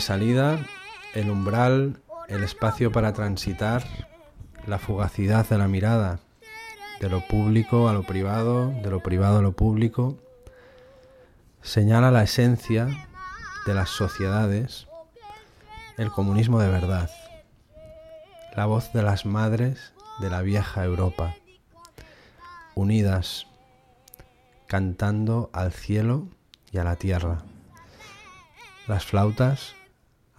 salida, el umbral, el espacio para transitar, la fugacidad de la mirada, de lo público a lo privado, de lo privado a lo público, señala la esencia de las sociedades, el comunismo de verdad, la voz de las madres de la vieja Europa, unidas, cantando al cielo y a la tierra. Las flautas,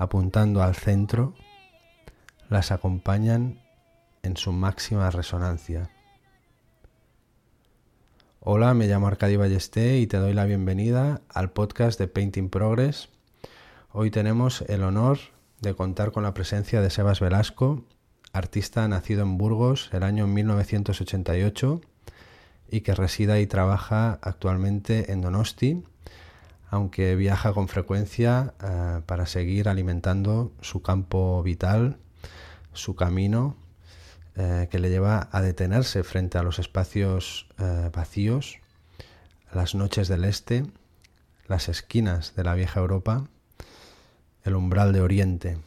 apuntando al centro, las acompañan en su máxima resonancia. Hola, me llamo Arcadi Ballesté y te doy la bienvenida al podcast de Painting Progress. Hoy tenemos el honor de contar con la presencia de Sebas Velasco, artista nacido en Burgos el año 1988 y que reside y trabaja actualmente en Donosti, aunque viaja con frecuencia eh, para seguir alimentando su campo vital, su camino, eh, que le lleva a detenerse frente a los espacios eh, vacíos, las noches del este, las esquinas de la vieja Europa, el umbral de Oriente.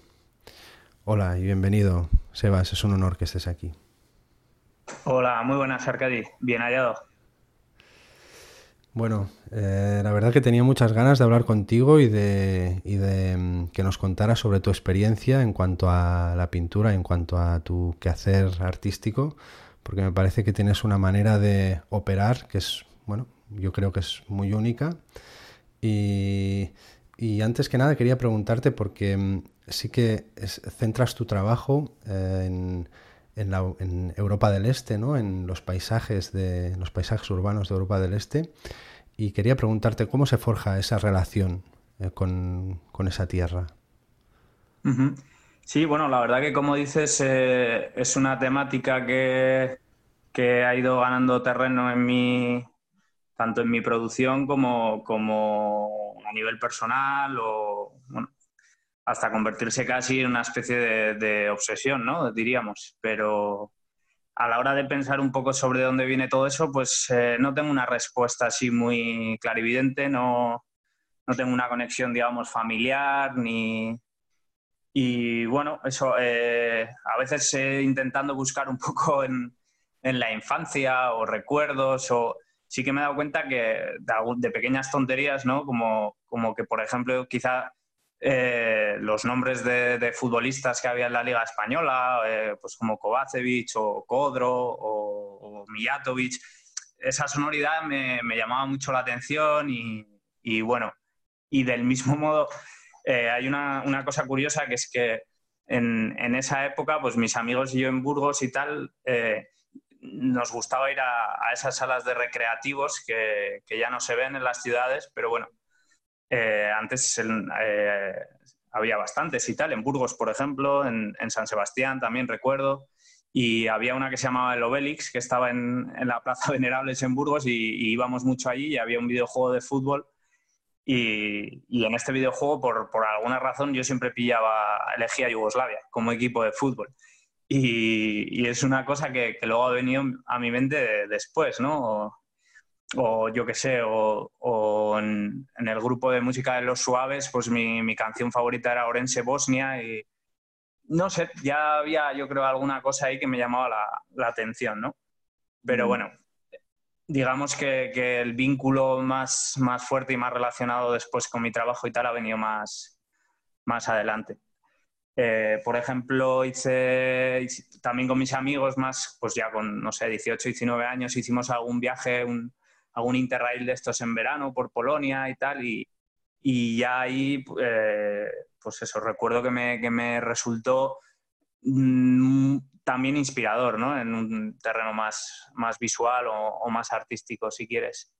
Hola y bienvenido, Sebas, es un honor que estés aquí. Hola, muy buenas, Arcadi. Bien hallado. Bueno, eh, la verdad que tenía muchas ganas de hablar contigo y de, mm, que nos contaras sobre tu experiencia en cuanto a la pintura, en cuanto a tu quehacer artístico, porque me parece que tienes una manera de operar que es, bueno, yo creo que es muy única. Y, y antes que nada quería preguntarte, porque mm, sí que es- centras tu trabajo eh, en, en, la, en Europa del Este, ¿no? En los paisajes de los paisajes urbanos de Europa del Este. Y quería preguntarte cómo se forja esa relación eh, con, con esa tierra. Sí, bueno, la verdad que como dices, eh, es una temática que, que ha ido ganando terreno en mi, tanto en mi producción como, como a nivel personal o, hasta convertirse casi en una especie de, obsesión, ¿no? Diríamos. Pero a la hora de pensar un poco sobre dónde viene todo eso, pues eh, no tengo una respuesta así muy clarividente, no, no tengo una conexión, digamos, familiar ni... Y bueno, eso, eh, a veces eh, intentando buscar un poco en, la infancia o recuerdos o sí que me he dado cuenta que de, de pequeñas tonterías, ¿no? Como, como que, por ejemplo, quizá eh, los nombres de, futbolistas que había en la Liga Española, eh, pues como Kovacevic o Kodro o, o esa sonoridad me, llamaba mucho la atención y, bueno, y del mismo modo eh, hay una, una cosa curiosa que es que en, esa época, pues mis amigos y yo en Burgos y tal, eh, nos gustaba ir a, esas salas de recreativos que ya no se ven en las ciudades, pero bueno, eh, antes en- eh, había bastantes y tal, en Burgos, por ejemplo, en, en San Sebastián también recuerdo, y había una que se llamaba el Obelix, que estaba en, en la Plaza Venerables en Burgos, y, y íbamos mucho allí y había un videojuego de fútbol. Y, y en este videojuego, por, por alguna razón, yo siempre pillaba, elegía Yugoslavia como equipo de fútbol. Y, y es una cosa que, que luego ha venido a mi mente de- después, ¿no? O yo qué sé, o, o en, en el grupo de música de Los Suaves, pues mi, mi canción favorita era Orense Bosnia y no sé, ya había yo creo alguna cosa ahí que me llamaba la, la atención, ¿no? Pero Mm. bueno, digamos que, que el vínculo más, más fuerte y más relacionado después con mi trabajo y tal ha venido más, más adelante. Eh, por ejemplo, hice, hice- también con mis amigos más, pues ya con, no sé, 18, 19 años, hicimos algún viaje, un, algún interrail de estos en verano por Polonia y tal, y, y ya ahí, eh, pues eso, recuerdo que me, que me resultó mm, también inspirador, ¿no? En un terreno más, más visual o, más artístico, si quieres.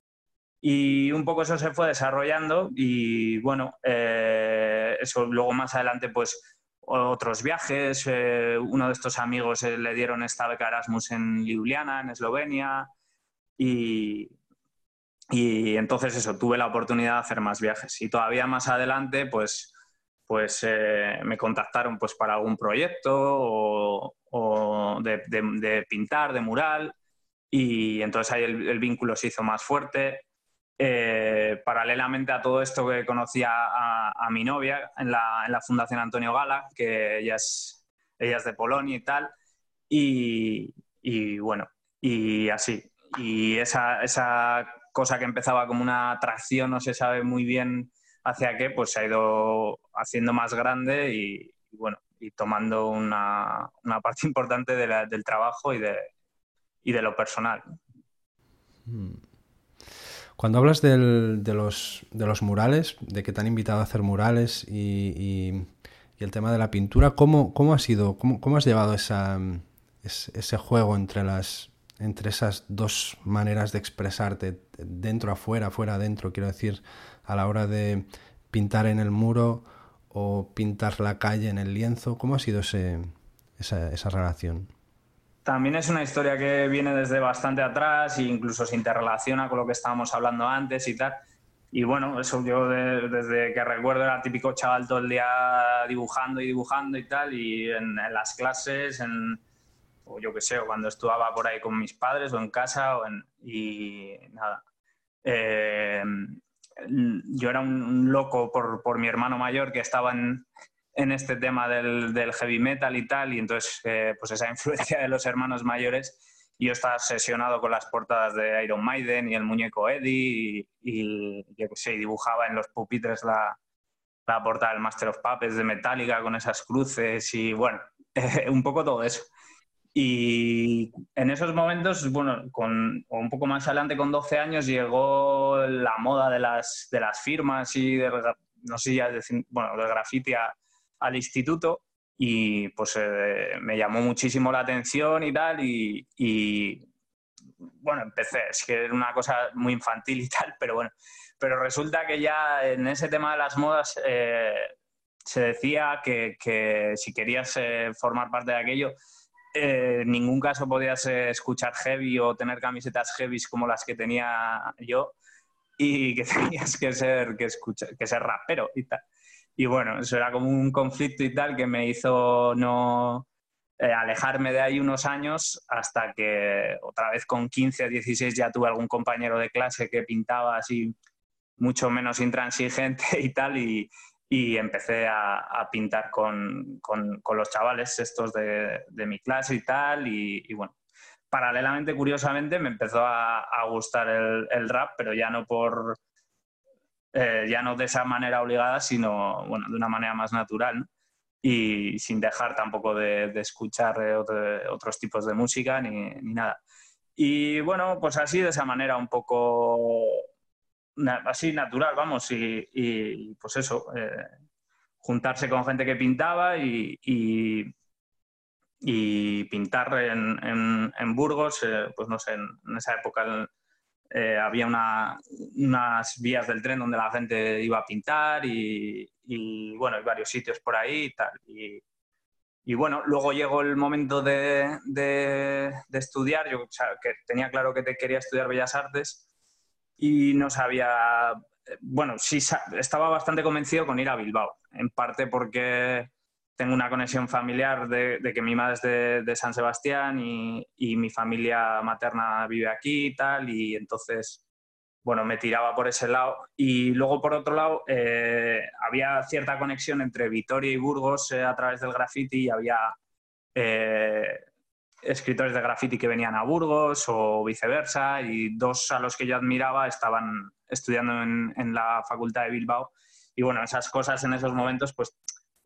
Y un poco eso se fue desarrollando y bueno, eh, eso luego más adelante pues otros viajes, eh, uno de estos amigos le dieron esta beca Erasmus en Ljubljana, en Eslovenia y, y entonces eso, tuve la oportunidad de hacer más viajes y todavía más adelante pues pues eh, me contactaron pues para algún proyecto o, de, pintar, de mural, y entonces ahí el, vínculo se hizo más fuerte. Eh, paralelamente a todo esto que conocía a, mi novia en la, Fundación Antonio Gala, que ella es, ella es de Polonia y tal, y, bueno, y así. Y esa, esa cosa que empezaba como una atracción, no se sabe muy bien hacia qué, pues se ha ido haciendo más grande y, bueno, y tomando una, parte importante del trabajo y de, y de lo personal. Hmm. Cuando hablas de, los, de los murales, de que te han invitado a hacer murales y, el tema de la pintura, ¿cómo, cómo ha sido, cómo, cómo has llevado esa, ese juego entre, las, entre esas dos maneras de expresarte, dentro afuera, afuera adentro, quiero decir, a la hora de pintar en el muro o pintar la calle en el lienzo? ¿Cómo ha sido ese, esa, relación? También es una historia que viene desde bastante atrás e incluso se interrelaciona con lo que estábamos hablando antes y tal. Y bueno, eso yo desde que recuerdo era típico chaval todo el día dibujando y dibujando y tal, y en, las clases, en, o yo qué sé, o cuando estudiaba por ahí con mis padres o en casa, o en, y nada. Eh, yo era un, loco por, mi hermano mayor que estaba en, este tema del, heavy metal y tal, y entonces, eh, pues esa influencia de los hermanos mayores, yo estaba obsesionado con las portadas de Iron Maiden y el muñeco Eddie, y, yo qué sé, dibujaba en los pupitres la, portada del Master of Puppets de Metallica con esas cruces, y bueno, un poco todo eso. Y en esos momentos, bueno, con, un poco más adelante, con 12 años, llegó la moda de las, de las firmas y del, no sé ya decir, bueno, del graffiti al instituto. Y pues eh, me llamó muchísimo la atención y tal y, bueno, empecé, es que era una cosa muy infantil y tal, pero bueno, pero resulta que ya en ese tema de las modas eh, se decía que, que si querías eh, formar parte de aquello, eh, en ningún caso podías escuchar heavy o tener camisetas heavy como las que tenía yo y que tenías que ser, que que ser rapero y tal. Y bueno, eso era como un conflicto y tal que me hizo no eh, alejarme de ahí unos años hasta que otra vez con 15 o 16 ya tuve algún compañero de clase que pintaba así mucho menos intransigente y tal y, y empecé a, pintar con, los chavales estos de, mi clase y tal, y, bueno, paralelamente, curiosamente, me empezó a, gustar el, rap, pero ya no por, eh, ya no de esa manera obligada, sino, bueno, de una manera más natural, y sin dejar tampoco de, escuchar eh, otros tipos de música ni, ni nada. Y bueno, pues así, de esa manera un poco así natural, vamos, y, pues eso, eh, juntarse con gente que pintaba y, pintar en, Burgos, eh, pues no sé, en, esa época eh, había unas vías del tren donde la gente iba a pintar y, bueno, hay varios sitios por ahí y tal. Y, bueno, luego llegó el momento de, de, estudiar, yo que tenía claro que te quería estudiar Bellas Artes y no sabía, bueno, sí estaba bastante convencido con ir a Bilbao, en parte porque tengo una conexión familiar de, que mi madre es de, San Sebastián y, mi familia materna vive aquí y tal, y entonces, bueno, me tiraba por ese lado. Y luego, por otro lado, eh, había cierta conexión entre Vitoria y Burgos eh, a través del graffiti y había... Eh, escritores de graffiti que venían a Burgos o viceversa, y dos a los que yo admiraba estaban estudiando en, la Facultad de Bilbao. Y bueno, esas cosas en esos momentos pues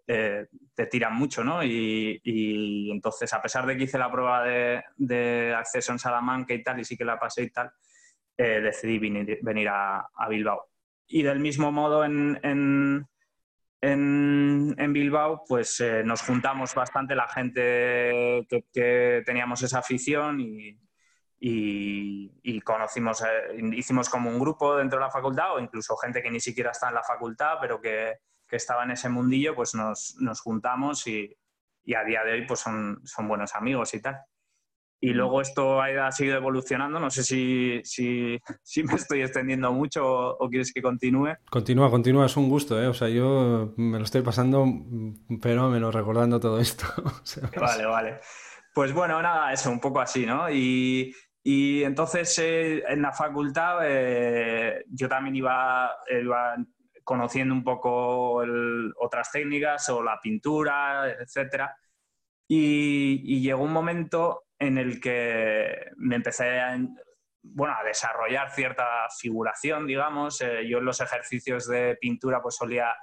eh, te tiran mucho, ¿no? Y, entonces, a pesar de que hice la prueba de, acceso en Salamanca y tal, y sí que la pasé y tal, eh, decidí venir, a, Bilbao. Y del mismo modo en, Bilbao, pues eh, nos juntamos bastante la gente que, teníamos esa afición y, conocimos, eh, hicimos como un grupo dentro de la facultad o incluso gente que ni siquiera está en la facultad, pero que, estaba en ese mundillo, pues nos, juntamos y, a día de hoy pues son, son buenos amigos y tal. Y luego esto ha seguido evolucionando. No sé si, si, si me estoy extendiendo mucho o, quieres que continúe. Continúa, continúa, es un gusto, ¿eh? O sea, yo me lo estoy pasando fenómeno recordando todo esto. vale, vale. Pues bueno, nada, eso, un poco así, ¿no? Y, y entonces eh, en la facultad eh, yo también iba, iba conociendo un poco otras técnicas o la pintura, etcétera. Y, y, llegó un momento en el que me empecé a, bueno, a desarrollar cierta figuración, digamos. Eh, yo en los ejercicios de pintura pues solía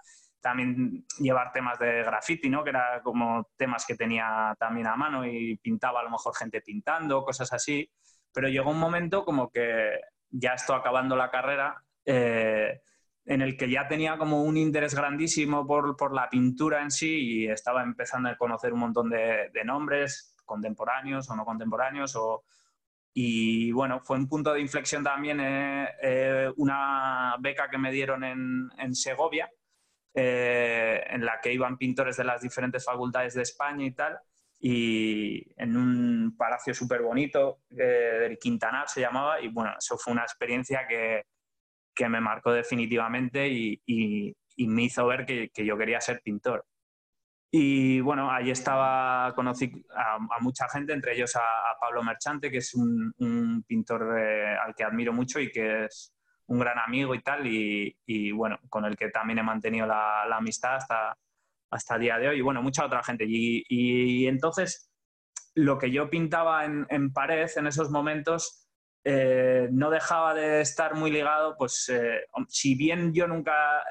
también llevar temas de graffiti, ¿no? Que era como temas que tenía también a mano y pintaba a lo mejor gente pintando, cosas así. Pero llegó un momento como que ya estoy acabando la carrera, eh, en el que ya tenía como un interés grandísimo por, por, la pintura en sí y estaba empezando a conocer un montón de, de nombres, contemporáneos o no contemporáneos. O, y bueno, fue un punto de inflexión también eh, eh, una beca que me dieron en, Segovia, eh, en la que iban pintores de las diferentes facultades de España y tal, y en un palacio súper bonito, del Quintanar se llamaba, y bueno, eso fue una experiencia que, que me marcó definitivamente y, y, me hizo ver que yo quería ser pintor. Y bueno, ahí estaba, conocí a, mucha gente, entre ellos a, Pablo Merchante, que es un, pintor eh, al que admiro mucho y que es un gran amigo y tal, y, bueno, con el que también he mantenido la, amistad hasta, hasta el día de hoy, y bueno, mucha otra gente. Y, entonces, lo que yo pintaba en, pared en esos momentos eh, no dejaba de estar muy ligado, pues eh, si bien yo nunca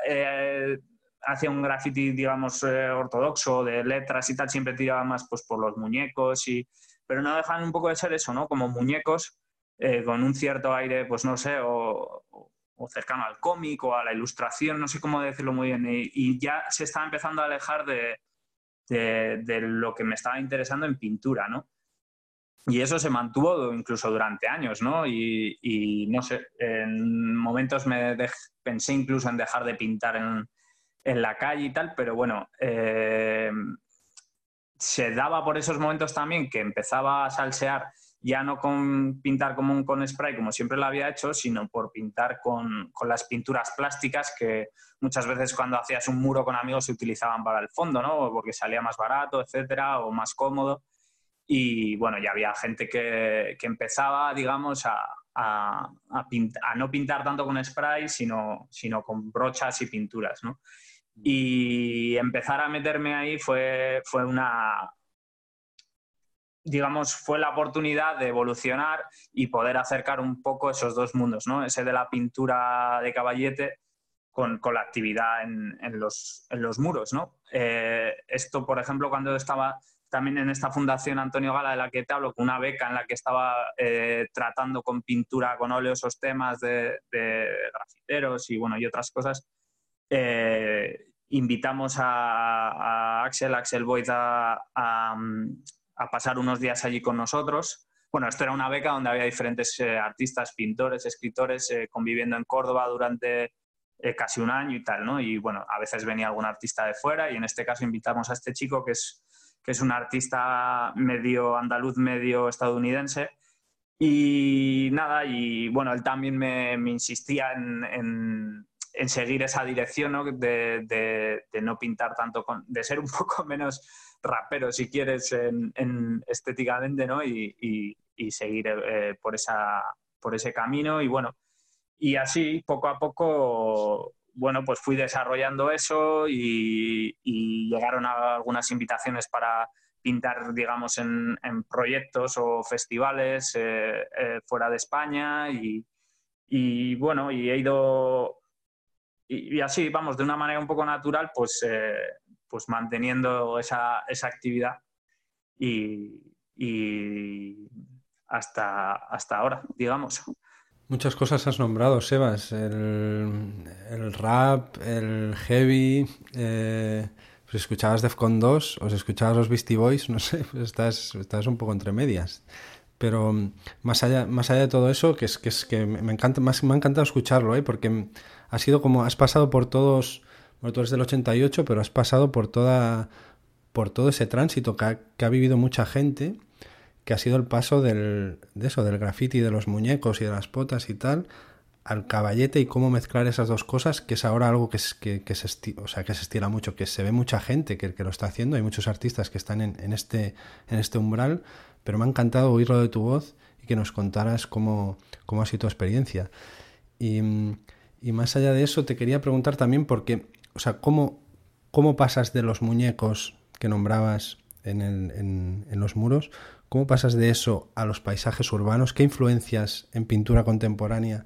hacía un graffiti, digamos, eh, ortodoxo, de letras y tal, siempre tiraba más pues, por los muñecos, y, pero no dejan un poco de ser eso, ¿no? Como muñecos eh, con un cierto aire, pues no sé, o, cercano al cómic o a la ilustración, no sé cómo decirlo muy bien, y, ya se estaba empezando a alejar de, de, lo que me estaba interesando en pintura, ¿no? Y eso se mantuvo incluso durante años, ¿no? Y, y no sé, en momentos me pensé incluso en dejar de pintar en, en la calle y tal, pero bueno, eh, se daba por esos momentos también que empezaba a salsear ya no con pintar como con spray, como siempre lo había hecho, sino por pintar con, las pinturas plásticas que muchas veces cuando hacías un muro con amigos se utilizaban para el fondo, ¿no? Porque salía más barato, etcétera, o más cómodo. Y bueno, ya había gente que, empezaba, digamos, a, a, no pintar tanto con spray, sino, sino con brochas y pinturas, ¿no? Y empezar a meterme ahí fue, fue una, digamos, fue la oportunidad de evolucionar y poder acercar un poco esos dos mundos, ¿no? Ese de la pintura de caballete con, con la actividad en, en, los, en, los, muros, ¿no? Eh, esto, por ejemplo, cuando estaba también en esta fundación Antonio Gala de la que te hablo, con una beca en la que estaba eh, tratando con pintura, con óleo esos temas de, de grafiteros y, bueno, y otras cosas, eh, invitamos a, Axel, Axel Boyd, a, pasar unos días allí con nosotros. Bueno, esto era una beca donde había diferentes eh, artistas, pintores, escritores eh, conviviendo en Córdoba durante casi un año y tal, ¿no? Y bueno, a veces venía algún artista de fuera y en este caso invitamos a este chico que es, que es un artista medio andaluz, medio estadounidense. Y nada, y bueno, él también me, insistía en en seguir esa dirección, ¿no? De, de, no pintar tanto, de ser un poco menos rapero, si quieres, en, estéticamente, ¿no? Y, y, seguir eh, por, esa, por ese camino. Y bueno, y así, poco a poco, bueno, pues fui desarrollando eso y, llegaron algunas invitaciones para pintar, digamos, en, en proyectos o festivales eh, eh, fuera de España y, y bueno, y he ido y, así, vamos, de una manera un poco natural, pues, eh, pues manteniendo esa, esa actividad y, hasta, hasta ahora, digamos. Muchas cosas has nombrado, Sebas. El, rap, el heavy. Eh, si escuchabas Defcon 2 o si escuchabas los Beastie Boys, no sé, pues estás, estás un poco entre medias. Pero mm, más allá, más allá de todo eso, que es que, es que me, encanta, más, me ha encantado escucharlo, ¿eh? porque ha sido como, has pasado por todos, bueno, tú eres del 88, pero has pasado por toda, por todo ese tránsito que ha, vivido mucha gente, que ha sido el paso del, de eso, del graffiti, de los muñecos y de las potas y tal, al caballete y cómo mezclar esas dos cosas, que es ahora algo que, es, que, se, estira, o sea, que se estira mucho, que se ve mucha gente que, lo está haciendo, hay muchos artistas que están en, en, este, en este umbral, pero me ha encantado oírlo de tu voz y que nos contaras cómo, cómo ha sido tu experiencia. Y, y, más allá de eso, te quería preguntar también porque, o sea, ¿cómo, cómo pasas de los muñecos que nombrabas en, el, en, en los muros, cómo pasas de eso a los paisajes urbanos? ¿Qué influencias en pintura contemporánea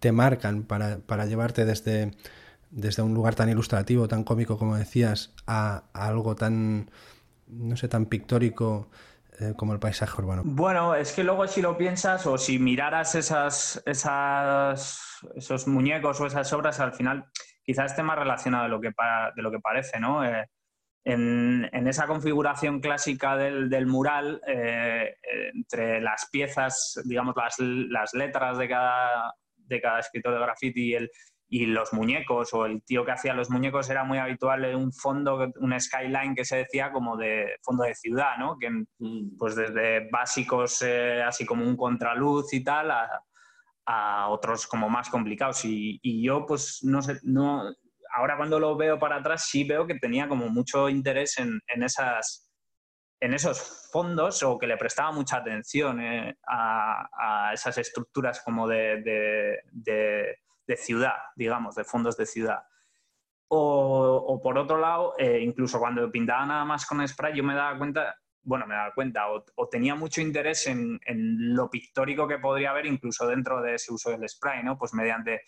te marcan para, para llevarte desde, desde un lugar tan ilustrativo, tan cómico como decías, a, a algo tan, no sé, tan pictórico como el paisaje urbano? Bueno, es que luego si lo piensas o si miraras esas, esas, esos muñecos o esas obras, al final quizás esté más relacionado de lo que, de lo que parece, ¿no? Eh, en, en, esa configuración clásica del, del mural, eh, entre las piezas, digamos, las, las letras de cada, de cada escritor de graffiti y, el, y los muñecos o el tío que hacía los muñecos era muy habitual un fondo, un skyline que se decía como de fondo de ciudad, ¿no? Que mm. pues desde básicos eh, así como un contraluz y tal a, a otros como más complicados y, y, yo pues no sé, no, ahora cuando lo veo para atrás sí veo que tenía como mucho interés en, en esas en esos fondos o que le prestaba mucha atención eh, a, a, esas estructuras como de, de, de, de, ciudad, digamos, de fondos de ciudad. O, por otro lado, eh, incluso cuando pintaba nada más con spray, yo me daba cuenta, bueno, me daba cuenta, o, tenía mucho interés en, lo pictórico que podría haber incluso dentro de ese uso del spray, ¿no? Pues mediante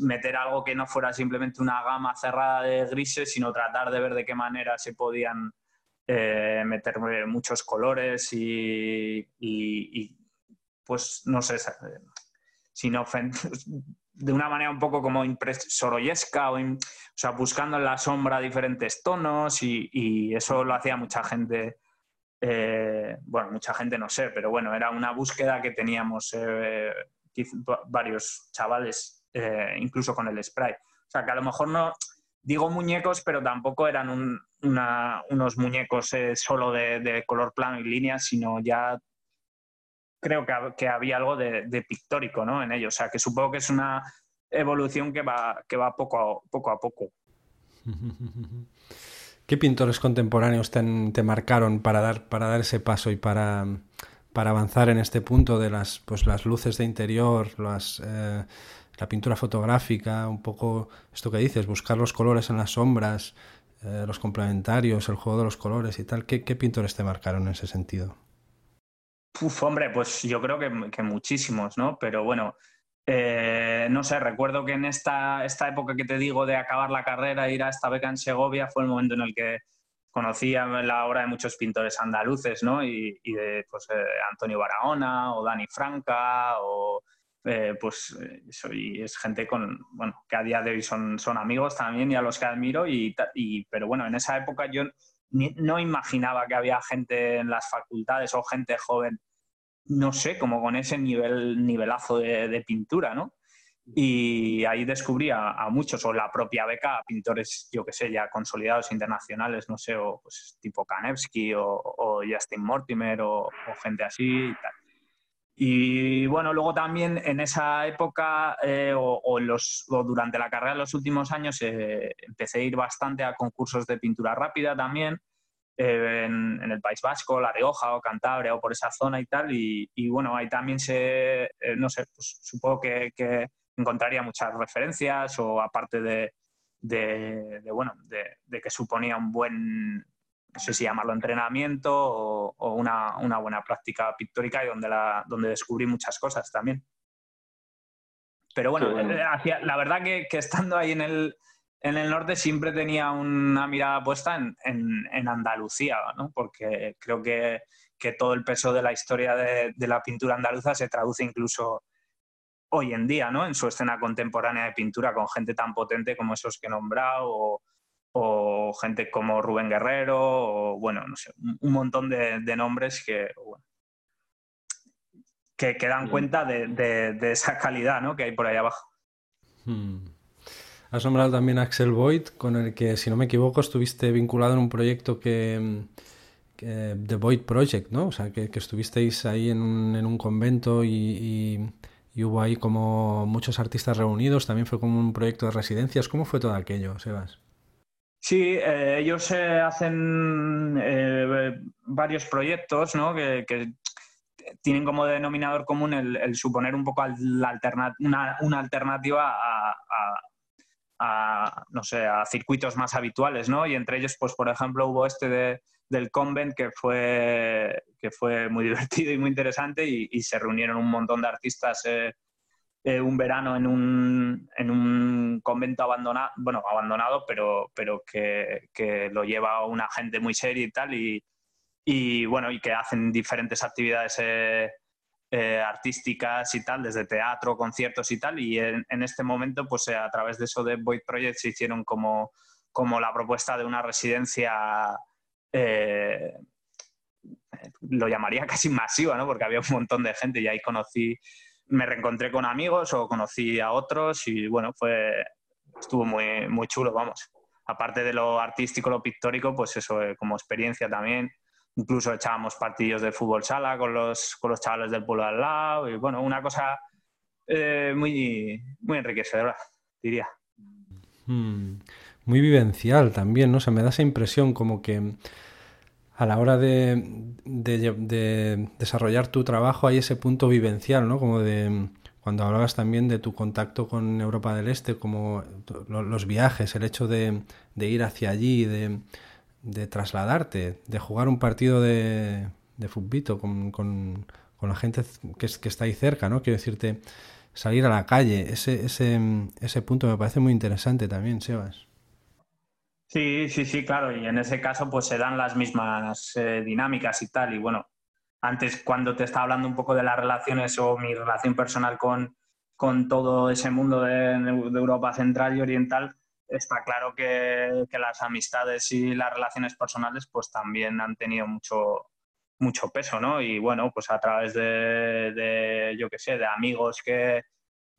meter algo que no fuera simplemente una gama cerrada de grises, sino tratar de ver de qué manera se podían eh, meter muchos colores y, y, pues no sé, sin de una manera un poco como soroyesca, o, o, sea, buscando en la sombra diferentes tonos y, y eso lo hacía mucha gente. Eh, bueno, mucha gente no sé, pero bueno, era una búsqueda que teníamos eh, varios chavales, eh, incluso con el spray. O sea, que a lo mejor no, digo muñecos, pero tampoco eran unos muñecos solo de, color plano y líneas, sino ya creo que, había algo de, pictórico ¿no? en ello. O sea, que supongo que es una evolución que va, que va poco, a, poco a poco. ¿Qué pintores contemporáneos te, marcaron para dar, para dar ese paso y para, para avanzar en este punto de las, pues, las luces de interior, las... Eh, la pintura fotográfica, un poco esto que dices, buscar los colores en las sombras, eh, los complementarios, el juego de los colores y tal. ¿Qué, qué pintores te marcaron en ese sentido? Uf, hombre, pues yo creo que, muchísimos, ¿no? Pero bueno, eh, no sé, recuerdo que en esta, esta época que te digo de acabar la carrera, ir a esta beca en Segovia, fue el momento en el que conocía la obra de muchos pintores andaluces, ¿no? Y, y de pues, eh, Antonio Barahona o Dani Franca o eh, pues soy, es gente con, bueno, que a día de hoy son, son amigos también y a los que admiro, y, y pero bueno, en esa época yo no imaginaba que había gente en las facultades o gente joven, no sé, como con ese nivel, nivelazo de, pintura, ¿no? Y ahí descubrí a, a, muchos, o la propia beca, a pintores, yo que sé, ya consolidados internacionales, no sé, o pues tipo Kanevsky o, o Justin Mortimer o, o gente así y tal. Y bueno, luego también en esa época eh, o, durante la carrera de los últimos años eh, empecé a ir bastante a concursos de pintura rápida también eh, en, el País Vasco, La Rioja o Cantabria o por esa zona y tal. Y, y bueno, ahí también se, eh, no sé, pues supongo que, encontraría muchas referencias o aparte de bueno, de, de, que suponía un buen, no sé si llamarlo entrenamiento o, o una, una, buena práctica pictórica y donde, la, donde descubrí muchas cosas también. Pero bueno, sí, bueno. Hacia, la verdad que, que, estando ahí en el, en el norte siempre tenía una mirada puesta en, en, en Andalucía, ¿no? porque creo que, que, todo el peso de la historia de, de, la pintura andaluza se traduce incluso hoy en día, ¿no? En su escena contemporánea de pintura con gente tan potente como esos que he nombrado o, gente como Rubén Guerrero o, bueno, no sé, un montón de, nombres que, que, dan cuenta de, esa calidad ¿no? que hay por ahí abajo. Hmm. Has nombrado también a Axel Boyd, con el que, si no me equivoco, estuviste vinculado en un proyecto que, The Void Project, ¿no? O sea, que, estuvisteis ahí en un, en un convento y, hubo ahí como muchos artistas reunidos. También fue como un proyecto de residencias. ¿Cómo fue todo aquello, Sebas? Sí, eh, ellos eh, hacen eh, varios proyectos, ¿no? Que, tienen como denominador común el, suponer un poco la una, alternativa a no sé, a circuitos más habituales, ¿no? Y entre ellos, pues, por ejemplo, hubo este de, del Convent que fue, que fue muy divertido y muy interesante y, se reunieron un montón de artistas eh, eh, un verano en un, en un convento abandonado, bueno, abandonado, pero, pero que, que, lo lleva una gente muy seria y tal, y, y bueno, y que hacen diferentes actividades eh, eh, artísticas y tal, desde teatro, conciertos y tal, y en, este momento, pues a través de eso de Void Project se hicieron como, como la propuesta de una residencia, lo llamaría casi masiva, ¿no? Porque había un montón de gente y ahí conocí, me reencontré con amigos o conocí a otros y bueno, fue, estuvo muy, muy chulo, vamos. Aparte de lo artístico, lo pictórico, pues eso como experiencia también incluso echábamos partidos de fútbol sala con los, con los chavales del pueblo al lado, y bueno, una cosa eh, muy, muy enriquecedora, diría. Hmm. Muy vivencial también, ¿no? O sea, me da esa impresión como que a la hora de, de, desarrollar tu trabajo hay ese punto vivencial, ¿no? Como de cuando hablabas también de tu contacto con Europa del Este, como los viajes, el hecho de, ir hacia allí, de, de trasladarte, de jugar un partido de, de fútbol con, con, la gente que, que, está ahí cerca, ¿no? Quiero decirte, salir a la calle, ese, ese, ese punto me parece muy interesante también, Sebas. Sí, sí, sí, claro, y en ese caso pues se dan las mismas eh, dinámicas y tal, y bueno, antes cuando te estaba hablando un poco de las relaciones o mi relación personal con, con todo ese mundo de, de Europa Central y Oriental, está claro que, las amistades y las relaciones personales pues también han tenido mucho, mucho peso, ¿no? Y bueno, pues a través de, yo qué sé, de amigos que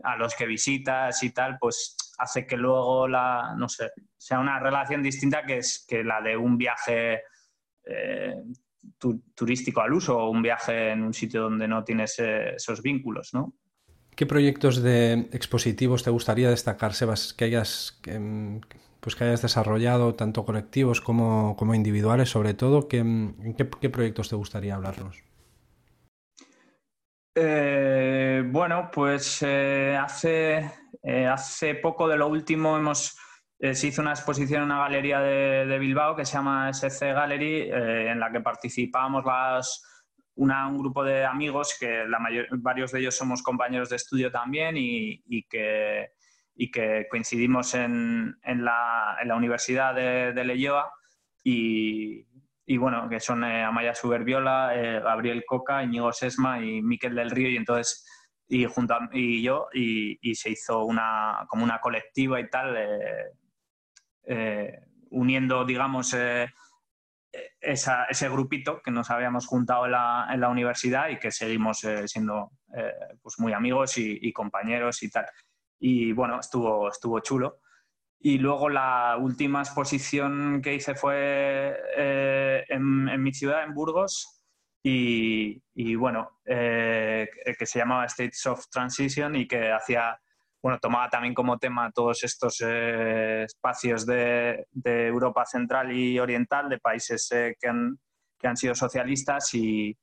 a los que visitas y tal, pues hace que luego la, no sé, sea una relación distinta que es que la de un viaje eh, turístico al uso o un viaje en un sitio donde no tienes eh, esos vínculos, ¿no? ¿Qué proyectos de expositivos te gustaría destacar, Sebas, que hayas, pues que hayas desarrollado, tanto colectivos como, individuales, sobre todo? ¿qué, qué, proyectos te gustaría hablarnos? Eh, bueno, pues eh, hace, eh, hace poco de lo último hemos, se hizo una exposición en una galería de, Bilbao que se llama SC Gallery, en la que participábamos las un grupo de amigos que la varios de ellos somos compañeros de estudio también y, que, que, coincidimos en, la, Universidad de, de Leyoa y, bueno, que son eh, Amaya Suberbiola, eh, Gabriel Coca, Íñigo Sesma y Miquel del Río y entonces y junto y yo y, se hizo una como una colectiva y tal eh, uniendo digamos ese grupito que nos habíamos juntado en la, universidad y que seguimos eh, siendo eh, pues muy amigos y, compañeros y tal. Y bueno, estuvo, estuvo chulo. Y luego la última exposición que hice fue eh, en, mi ciudad, en Burgos, y, y bueno, que se llamaba States of Transition y que hacía bueno, tomaba también como tema todos estos eh, espacios de, Europa Central y Oriental, de países eh, que, han, que, han, sido socialistas y,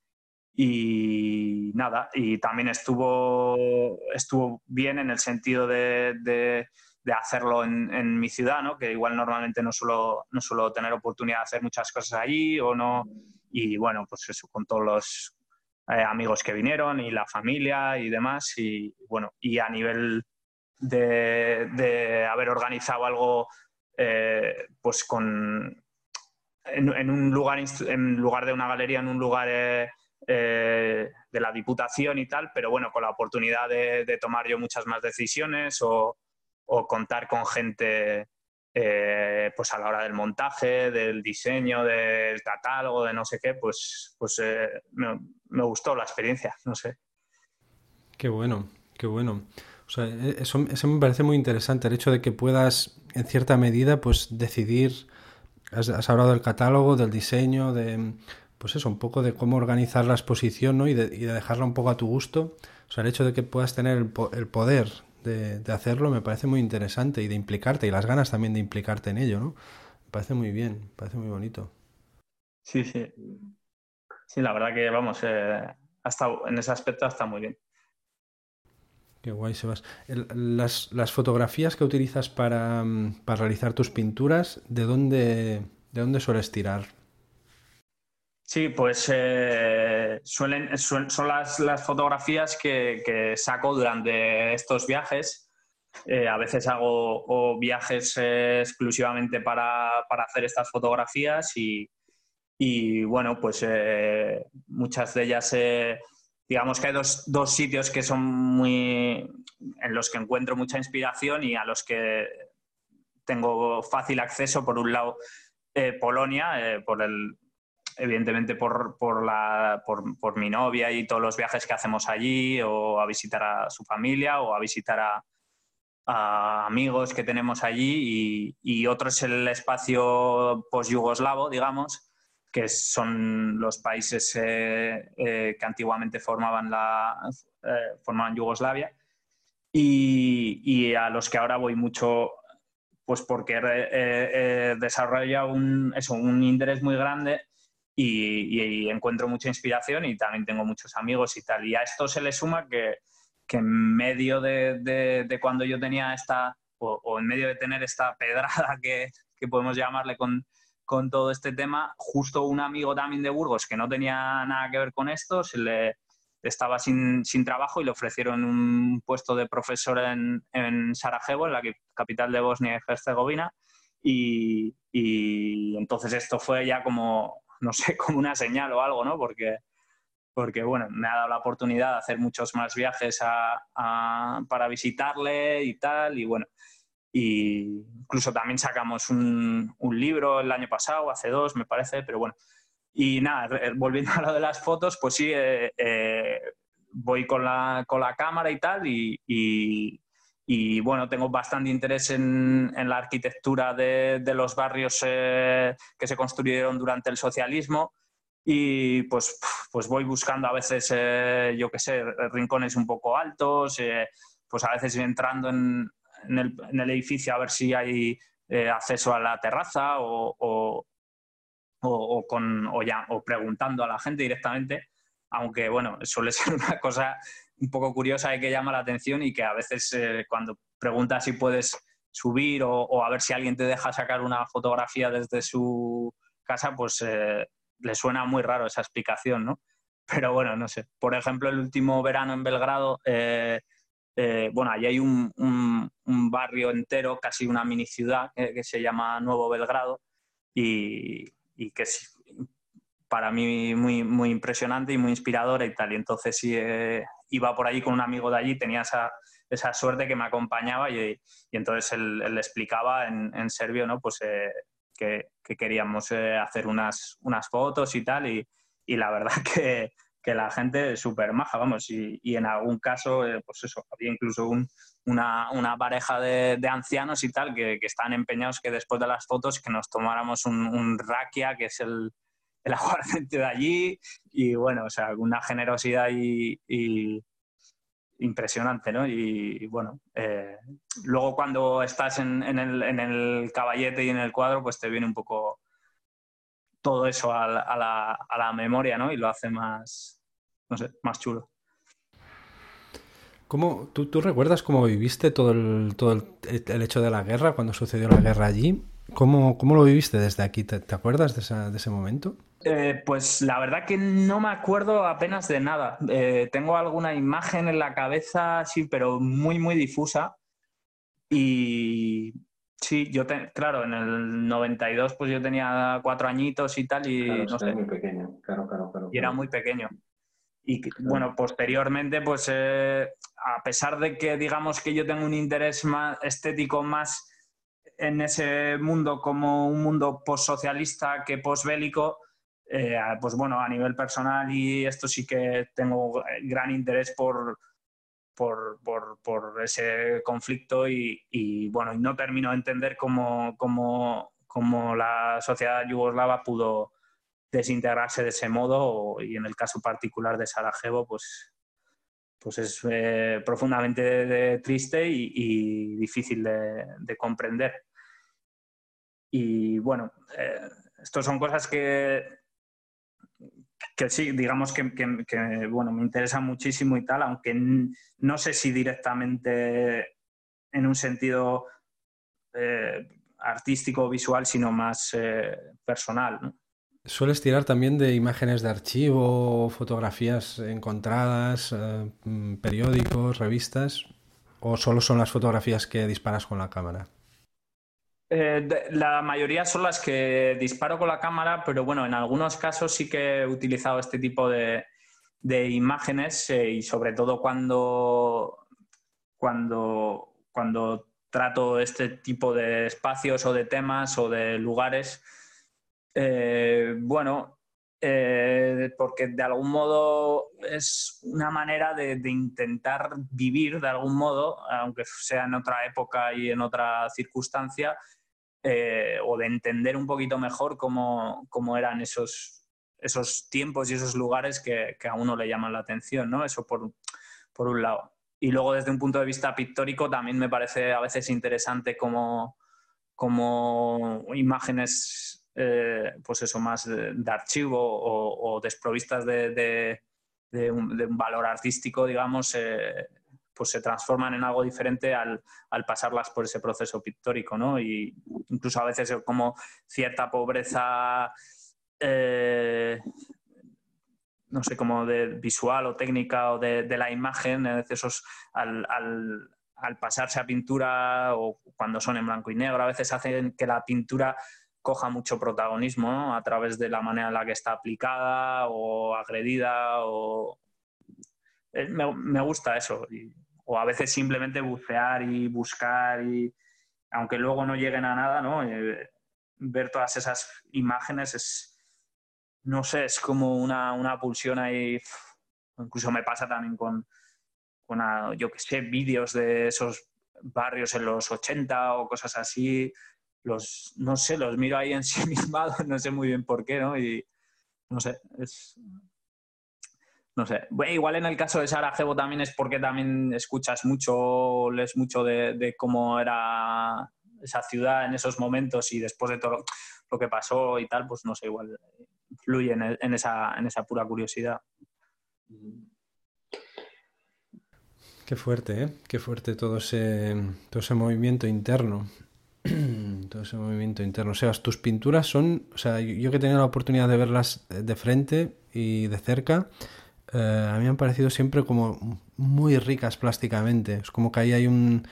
y, nada, y también estuvo, estuvo bien en el sentido de, de, hacerlo en, mi ciudad, ¿no? que igual normalmente no suelo, no suelo tener oportunidad de hacer muchas cosas allí o no, y bueno, pues eso, con todos los eh, amigos que vinieron y la familia y demás, y bueno, y a nivel de, haber organizado algo eh, pues con en, un lugar en lugar de una galería en un lugar eh, de la Diputación y tal, pero bueno, con la oportunidad de, tomar yo muchas más decisiones o, contar con gente eh, pues a la hora del montaje, del diseño, del catálogo, de no sé qué, pues, pues eh, me, gustó la experiencia, no sé. Qué bueno, qué bueno. O sea, e, eso, eso, me parece muy interesante, el hecho de que puedas, en cierta medida, pues decidir, has hablado del catálogo, del diseño, de, pues eso, un poco de cómo organizar la exposición ¿no? y, de, dejarla un poco a tu gusto. O sea, el hecho de que puedas tener el, poder de, hacerlo me parece muy interesante y de implicarte y las ganas también de implicarte en ello, ¿no? Me parece muy bien, me parece muy bonito. Sí, sí. Sí, la verdad que, vamos, eh, hasta, en ese aspecto está muy bien. Qué guay, Sebas. las, las, fotografías que utilizas para, para, realizar tus pinturas, ¿de dónde, ¿de dónde sueles tirar? Sí, pues eh, suelen, son las, fotografías que, saco durante estos viajes. Eh, a veces hago viajes eh, exclusivamente para, hacer estas fotografías y, bueno, pues muchas de ellas, digamos que hay dos, dos, sitios que son muy, en los que encuentro mucha inspiración y a los que tengo fácil acceso. Por un lado, Polonia, por el evidentemente por, por, la, por, mi novia y todos los viajes que hacemos allí, o a visitar a su familia, o a visitar a, amigos que tenemos allí, y, otro es el espacio post-yugoslavo, digamos, que son los países eh, eh, que antiguamente formaban, la, eh, formaban Yugoslavia, y, a los que ahora voy mucho pues porque he desarrollado un, eso, un interés muy grande y, encuentro mucha inspiración y también tengo muchos amigos y tal. Y a esto se le suma que, que en medio de, de, cuando yo tenía esta, o, en medio de tener esta pedrada que, que podemos llamarle con, con, todo este tema, justo un amigo también de Burgos que no tenía nada que ver con esto, se le estaba sin, sin trabajo y le ofrecieron un puesto de profesor en, en Sarajevo, en la capital de Bosnia y Herzegovina. Y, y, entonces esto fue ya como no sé, como una señal o algo, ¿no? Porque, porque bueno, me ha dado la oportunidad de hacer muchos más viajes para visitarle y tal, y bueno, y incluso también sacamos un, libro el año pasado, hace dos, me parece, pero bueno. Y nada, volviendo a lo de las fotos, pues sí, eh, eh, voy con la, con la cámara y tal, y bueno, tengo bastante interés en, la arquitectura de, los barrios eh, que se construyeron durante el socialismo y pues, pues voy buscando a veces, eh, yo qué sé, rincones un poco altos, eh, pues a veces entrando en, el, edificio a ver si hay acceso a la terraza o, con, ya, o preguntando a la gente directamente, aunque bueno, suele ser una cosa un poco curiosa y que llama la atención y que a veces eh, cuando preguntas si puedes subir o, a ver si alguien te deja sacar una fotografía desde su casa, pues eh, le suena muy raro esa explicación, ¿no? Pero bueno, no sé. Por ejemplo, el último verano en Belgrado, eh, bueno, allí hay un, barrio entero, casi una mini ciudad, que se llama Nuevo Belgrado y, y que es para mí muy, muy impresionante y muy inspiradora y tal. Y entonces sí, iba por allí con un amigo de allí, tenía esa, esa suerte que me acompañaba y, entonces él, le explicaba en, en, serbio ¿no? pues, eh, que, que, queríamos eh, hacer unas, unas fotos y tal y, y la verdad que, que la gente es súper maja, vamos, y, y, en algún caso, eh, pues eso, había incluso un, una, pareja de, ancianos y tal que, que, están empeñados que después de las fotos que nos tomáramos un, un rakia, que es el, el aguardiente de allí y bueno, o sea, una generosidad y, impresionante, ¿no? Y, bueno, eh, luego cuando estás en, el, en, el, caballete y en el cuadro, pues te viene un poco todo eso a la, a la, a la memoria, ¿no? Y lo hace más, no sé, más chulo. ¿Cómo, tú, tú, recuerdas cómo viviste todo, el, todo el, el, hecho de la guerra, cuando sucedió la guerra allí? ¿Cómo, cómo lo viviste desde aquí? ¿Te, te acuerdas de, esa, de, ese momento? Eh, pues la verdad que no me acuerdo apenas de nada. Eh, tengo alguna imagen en la cabeza, sí, pero muy, muy difusa. Y sí, yo, claro, en el 92 pues yo tenía cuatro añitos y tal y no sé. muy pequeño, claro, claro, claro. Y era muy pequeño. y bueno, posteriormente, pues eh, a pesar de que digamos que yo tengo un interés más estético más en ese mundo como un mundo postsocialista que posbélico, eh, pues bueno, a nivel personal y esto sí que tengo gran interés por, por, por, ese conflicto y, bueno, y no termino de entender cómo, cómo, cómo la sociedad yugoslava pudo desintegrarse de ese modo y en el caso particular de Sarajevo, pues, pues es eh, profundamente triste y, difícil de, comprender. Y bueno, eh, estas son cosas que, que sí, digamos que, bueno, me interesa muchísimo y tal, aunque no sé si directamente en un sentido eh, artístico o visual, sino más personal. ¿no? ¿Sueles tirar también de imágenes de archivo, fotografías encontradas, eh, mm, periódicos, revistas? ¿O solo son las fotografías que disparas con la cámara? Eh, la mayoría son las que disparo con la cámara, pero bueno, en algunos casos sí que he utilizado este tipo de, imágenes eh, y sobre todo cuando, cuando, cuando trato este tipo de espacios o de temas o de lugares eh, bueno, eh, porque de algún modo es una manera de, intentar vivir de algún modo, aunque sea en otra época y en otra circunstancia, eh, o de entender un poquito mejor cómo, eran esos, esos tiempos y esos lugares que, a uno le llaman la atención, ¿no? Eso por, por un lado. Y luego desde un punto de vista pictórico también me parece a veces interesante como, como imágenes eh, pues eso, más de, archivo o, desprovistas de, un, valor artístico, digamos, eh, pues se transforman en algo diferente al, pasarlas por ese proceso pictórico, ¿no? Y incluso a veces como cierta pobreza, eh, no sé, como de visual o técnica o de, la imagen, esos, al, al pasarse a pintura o cuando son en blanco y negro, a veces hacen que la pintura coja mucho protagonismo a través de la manera en la que está aplicada o agredida o... Eh, me, gusta eso. O a veces simplemente bucear y buscar y aunque luego no lleguen a nada, ¿no? Eh, ver todas esas imágenes es, no sé, es como una, pulsión ahí. Incluso me pasa también con, con yo que sé, vídeos de esos barrios en los 80 o cosas así los, no sé, los miro ahí en sí mismado, no sé muy bien por qué, ¿no? Y no sé, es... No sé, igual en el caso de Sarajevo también es porque también escuchas mucho, lees mucho de, cómo era esa ciudad en esos momentos y después de todo lo que pasó y tal, pues no sé, igual fluye en, esa, en esa pura curiosidad. Qué fuerte, ¿eh? Qué fuerte todo ese, todo ese movimiento interno. todo ese movimiento interno. O sea, tus pinturas son, o sea, yo que he tenido la oportunidad de verlas de frente y de cerca, eh, a mí me han parecido siempre como muy ricas plásticamente. Es como que ahí hay un,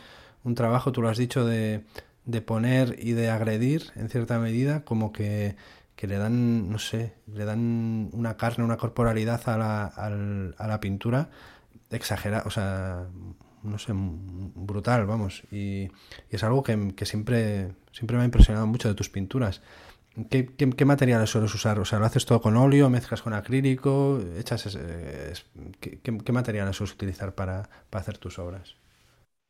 un trabajo, tú lo has dicho, de, de, poner y de agredir en cierta medida, como que, que, le dan, no sé, le dan una carne, una corporalidad a la, a la pintura exagerada, o sea, no sé, brutal, vamos. Y, es algo que, siempre, siempre me ha impresionado mucho de tus pinturas. ¿Qué, materiales sueles usar? O sea, ¿lo haces todo con óleo, mezclas con acrílico? Echas, ¿qué, materiales sueles utilizar para, hacer tus obras?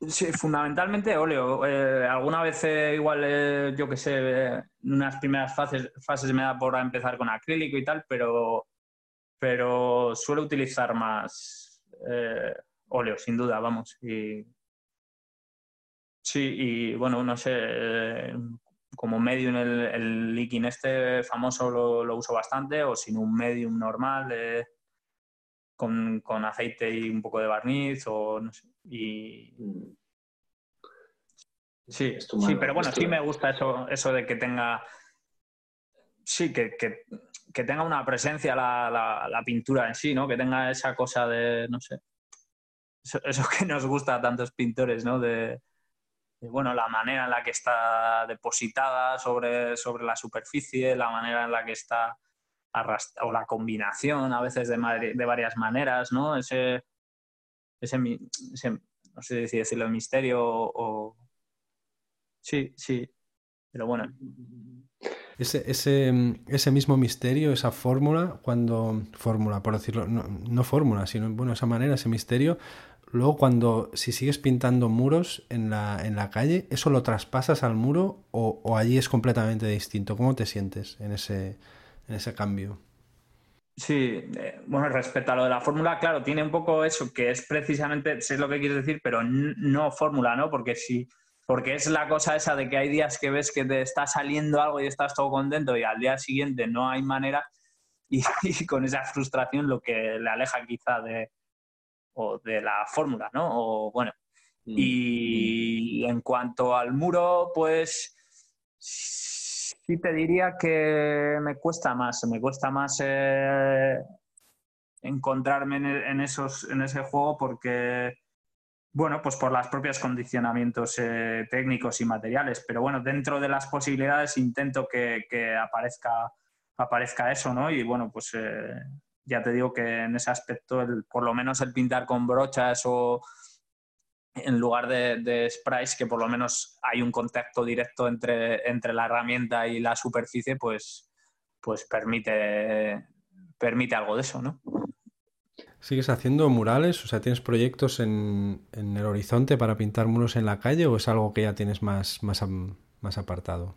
Sí, fundamentalmente óleo. Eh, alguna vez igual, eh, yo que sé, en unas primeras fases, me da por empezar con acrílico y tal, pero, pero suelo utilizar más eh, óleo, sin duda, vamos. Sí, y bueno, no sé, eh, como medium el, el leaking este famoso lo, uso bastante, o sin un medium normal, eh, con, aceite y un poco de barniz, o no sé. Y... Sí, sí, pero bueno, sí me gusta eso, eso de que tenga. Sí, que, tenga una presencia la, la, pintura en sí, ¿no? Que tenga esa cosa de, no sé, eso, que nos gusta a tantos pintores, ¿no? De, bueno, la manera en la que está depositada sobre, sobre la superficie, la manera en la que está o la combinación a veces de, de varias maneras, ¿no? Ese, ese, no sé si decirlo, misterio o... Sí, sí, pero bueno. Ese, ese, ese mismo misterio, esa fórmula, cuando... Fórmula, por decirlo, no, no fórmula, sino, bueno, esa manera, ese misterio, luego cuando, si sigues pintando muros en la, en la calle, ¿eso lo traspasas al muro o, allí es completamente distinto? ¿Cómo te sientes en ese, en ese cambio? Sí, eh, bueno, respecto a lo de la fórmula, claro, tiene un poco eso, que es precisamente, sé lo que quieres decir, pero no fórmula, ¿no? Porque sí, porque es la cosa esa de que hay días que ves que te está saliendo algo y estás todo contento y al día siguiente no hay manera y, con esa frustración lo que le aleja quizá de, o de la fórmula, ¿no? O bueno, mm. y en cuanto al muro, pues Sí, te diría que me cuesta más, me cuesta más eh, encontrarme en, esos, en ese juego porque, bueno, pues por los propios condicionamientos eh, técnicos y materiales, pero bueno, dentro de las posibilidades intento que, aparezca, aparezca eso, ¿no? Y bueno, pues eh, ya te digo que en ese aspecto, por lo menos el pintar con brochas o en lugar de, sprites, que por lo menos hay un contacto directo entre, entre la herramienta y la superficie, pues, pues permite, permite algo de eso, ¿no? ¿Sigues haciendo murales? O sea, ¿tienes proyectos en, el horizonte para pintar muros en la calle o es algo que ya tienes más, más, más apartado?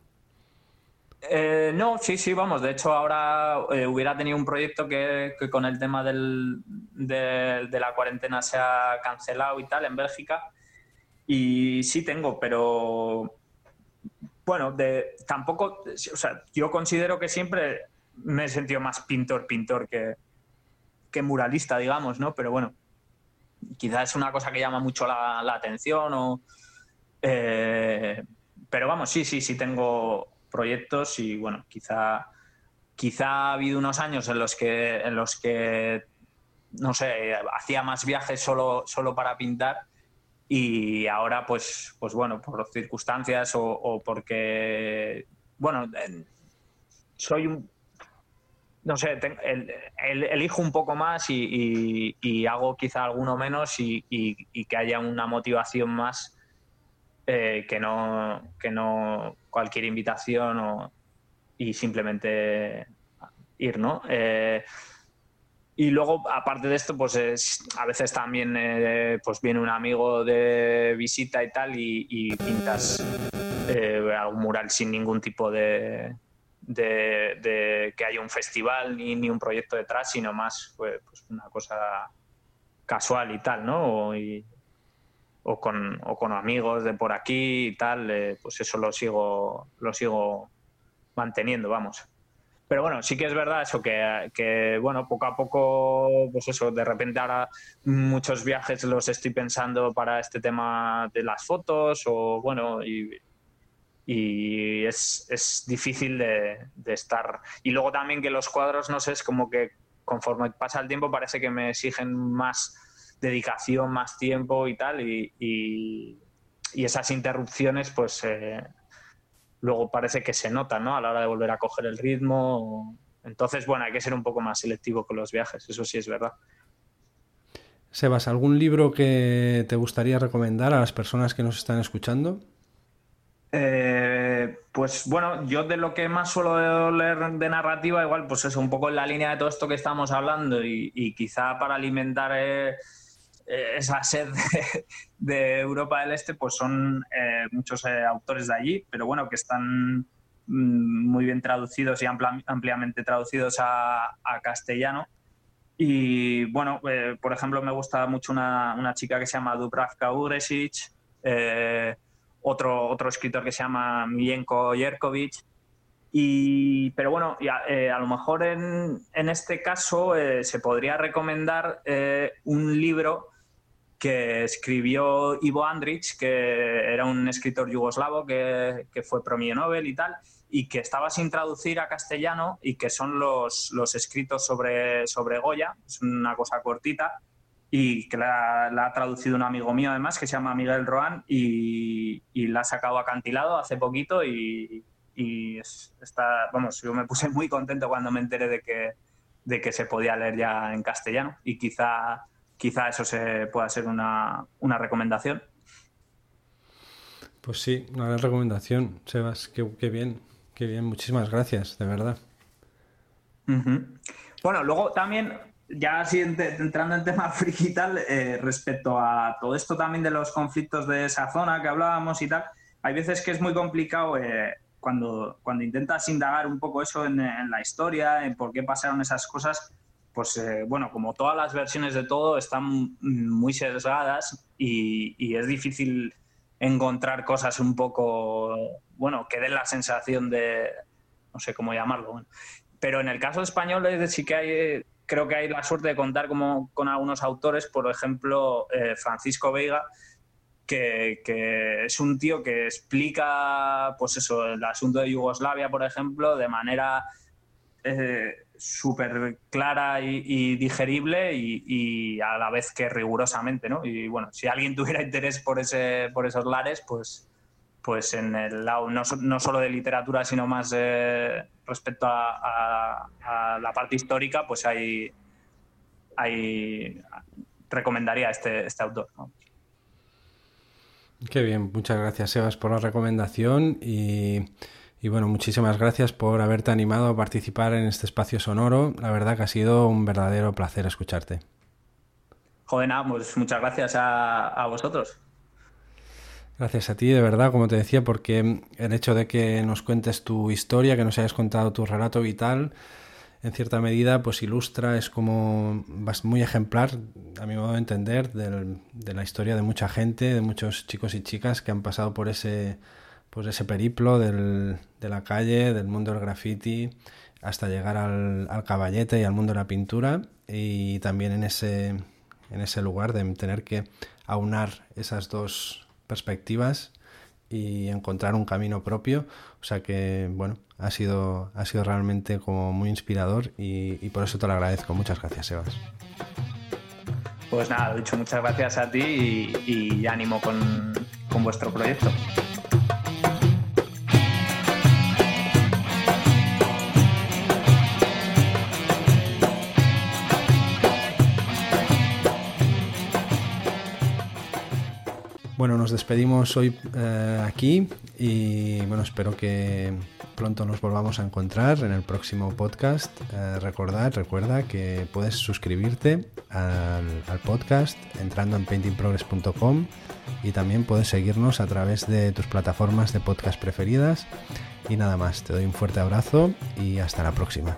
Eh, no, sí, sí, vamos. De hecho, ahora eh, hubiera tenido un proyecto que, con el tema del, de, la cuarentena se ha cancelado y tal en Bélgica. Y sí tengo, pero bueno, de, tampoco, o sea, yo considero que siempre me he sentido más pintor, pintor que, que muralista, digamos, ¿no? Pero bueno, quizás es una cosa que llama mucho la, atención o... Eh, pero vamos, sí, sí, sí tengo proyectos y bueno, quizá, quizá ha habido unos años en los que, en los que no sé, hacía más viajes solo, solo para pintar y ahora pues, pues bueno, por circunstancias o, porque, bueno, soy un, no sé, elijo un poco más y, hago quizá alguno menos y, que haya una motivación más eh, que, no, que no cualquier invitación o, y simplemente ir, ¿no? Eh, y luego, aparte de esto, pues es, a veces también eh, pues viene un amigo de visita y tal y, pintas algún mural sin ningún tipo de, de, que haya un festival ni, ni, un proyecto detrás, sino más pues, pues una cosa casual y tal, ¿no? O con, o con amigos de por aquí y tal, eh, pues eso lo sigo, lo sigo manteniendo, vamos. Pero bueno, sí que es verdad eso, que, que, bueno, poco a poco, pues eso, de repente ahora muchos viajes los estoy pensando para este tema de las fotos o bueno, y, es, es, difícil de, de, estar. Y luego también que los cuadros, no sé, es como que conforme pasa el tiempo parece que me exigen más dedicación, más tiempo y tal, y, esas interrupciones, pues eh, luego parece que se notan, ¿no? A la hora de volver a coger el ritmo. Entonces, bueno, hay que ser un poco más selectivo con los viajes, eso sí es verdad. Sebas, ¿algún libro que te gustaría recomendar a las personas que nos están escuchando? Eh, pues bueno, yo de lo que más suelo leer de narrativa, igual, pues es un poco en la línea de todo esto que estamos hablando y, quizá para alimentar eh, eh, esa sed de, Europa del Este, pues son eh, muchos eh, autores de allí, pero bueno, que están mm, muy bien traducidos y ampliamente traducidos a, castellano. Y bueno, por ejemplo, me gusta mucho una, chica que se llama Dubravka Uresic, otro, otro escritor que se llama Milenko Jerkovic. Pero bueno, a, lo mejor en, este caso se podría recomendar un libro que escribió Ivo Andrich, que era un escritor yugoslavo que, fue premio Nobel y tal, y que estaba sin traducir a castellano y que son los, los escritos sobre, sobre Goya, es una cosa cortita, y que la, ha traducido un amigo mío además que se llama Miguel Roan y, la ha sacado acantilado hace poquito y, y está, vamos, yo me puse muy contento cuando me enteré de que, de que se podía leer ya en castellano y quizá, quizá eso se pueda ser una, una recomendación. Pues sí, una gran recomendación, Sebas, qué, qué bien, qué bien, muchísimas gracias, de verdad. Bueno, luego también, ya así entrando en tema friki eh, respecto a todo esto también de los conflictos de esa zona que hablábamos y tal, hay veces que es muy complicado eh, cuando, cuando intentas indagar un poco eso en, la historia, en por qué pasaron esas cosas, pues eh, bueno, como todas las versiones de todo están muy sesgadas y, y es difícil encontrar cosas un poco, bueno, que den la sensación de, no sé cómo llamarlo. Pero en el caso español sí que hay, creo que hay la suerte de contar como, con algunos autores, por ejemplo, eh, Francisco Veiga, que, es un tío que explica, pues eso, el asunto de Yugoslavia, por ejemplo, de manera eh, súper clara y, digerible y, a la vez que rigurosamente, ¿no? Y bueno, si alguien tuviera interés por, ese, por esos lares, pues, pues en el lado no, solo de literatura, sino más eh, respecto a, la parte histórica, pues hay, hay recomendaría este, este autor. Qué bien, muchas gracias Sebas por la recomendación y y bueno, muchísimas gracias por haberte animado a participar en este espacio sonoro. La verdad que ha sido un verdadero placer escucharte. Joder, pues muchas gracias a, vosotros. Gracias a ti, de verdad, como te decía, porque el hecho de que nos cuentes tu historia, que nos hayas contado tu relato vital, en cierta medida, pues ilustra, es como muy ejemplar, a mi modo de entender, de la historia de mucha gente, de muchos chicos y chicas que han pasado por ese pues ese periplo de la calle, del mundo del graffiti, hasta llegar al, al, caballete y al mundo de la pintura y también en ese, en ese lugar de tener que aunar esas dos perspectivas y encontrar un camino propio. O sea que, bueno, ha sido, ha sido realmente como muy inspirador y, por eso te lo agradezco. Muchas gracias, Sebas. Pues nada, dicho, muchas gracias a ti y, y ánimo con, con vuestro proyecto. Bueno, nos despedimos hoy eh, aquí y bueno, espero que pronto nos volvamos a encontrar en el próximo podcast. Eh, recordad, recuerda que puedes suscribirte al, al, podcast entrando en paintingprogress.com y también puedes seguirnos a través de tus plataformas de podcast preferidas. Y nada más, te doy un fuerte abrazo y hasta la próxima.